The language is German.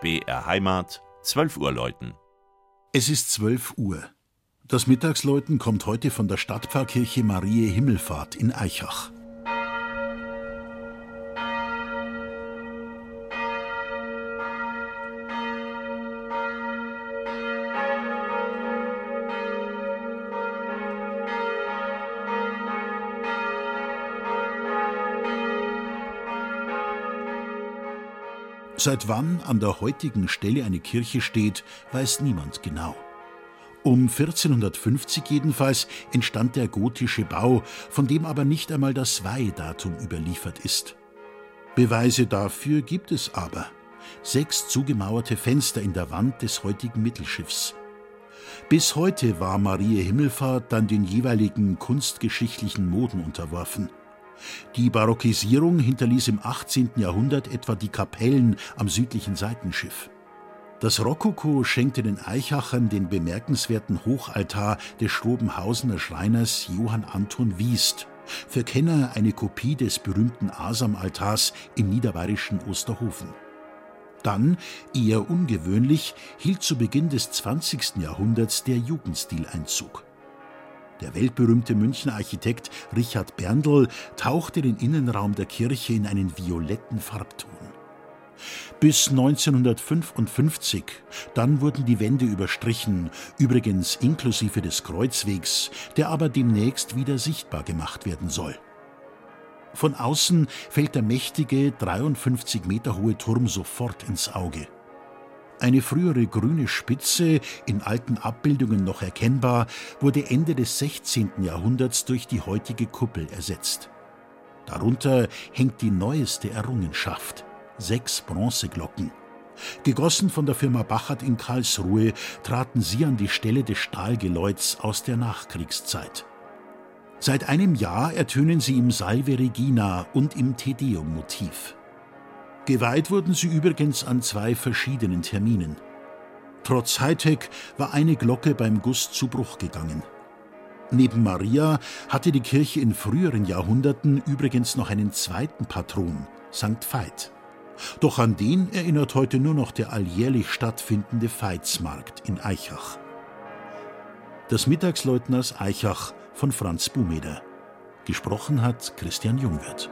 BR Heimat, 12 Uhr läuten. Es ist 12 Uhr. Das Mittagsläuten kommt heute von der Stadtpfarrkirche Marie Himmelfahrt in Eichach. Seit wann an der heutigen Stelle eine Kirche steht, weiß niemand genau. Um 1450 jedenfalls entstand der gotische Bau, von dem aber nicht einmal das Weihdatum überliefert ist. Beweise dafür gibt es aber. Sechs zugemauerte Fenster in der Wand des heutigen Mittelschiffs. Bis heute war Marie Himmelfahrt dann den jeweiligen kunstgeschichtlichen Moden unterworfen. Die Barockisierung hinterließ im 18. Jahrhundert etwa die Kapellen am südlichen Seitenschiff. Das Rokoko schenkte den Eichachern den bemerkenswerten Hochaltar des Schrobenhausener Schreiners Johann Anton Wiest, für Kenner eine Kopie des berühmten Asam-Altars im niederbayerischen Osterhofen. Dann, eher ungewöhnlich, hielt zu Beginn des 20. Jahrhunderts der Jugendstil Einzug. Der weltberühmte Münchner Architekt Richard Berndl tauchte den Innenraum der Kirche in einen violetten Farbton. Bis 1955, dann wurden die Wände überstrichen, übrigens inklusive des Kreuzwegs, der aber demnächst wieder sichtbar gemacht werden soll. Von außen fällt der mächtige, 53 Meter hohe Turm sofort ins Auge. Eine frühere grüne Spitze, in alten Abbildungen noch erkennbar, wurde Ende des 16. Jahrhunderts durch die heutige Kuppel ersetzt. Darunter hängt die neueste Errungenschaft: sechs Bronzeglocken. Gegossen von der Firma Bachert in Karlsruhe, traten sie an die Stelle des Stahlgeläuts aus der Nachkriegszeit. Seit einem Jahr ertönen sie im Salve Regina und im Tedeum-Motiv. Geweiht wurden sie übrigens an zwei verschiedenen Terminen. Trotz Hightech war eine Glocke beim Guss zu Bruch gegangen. Neben Maria hatte die Kirche in früheren Jahrhunderten übrigens noch einen zweiten Patron, St. Veit. Doch an den erinnert heute nur noch der alljährlich stattfindende Veitsmarkt in Eichach. Das Mittagsleutners Eichach von Franz Bumeder. Gesprochen hat Christian Jungwirth.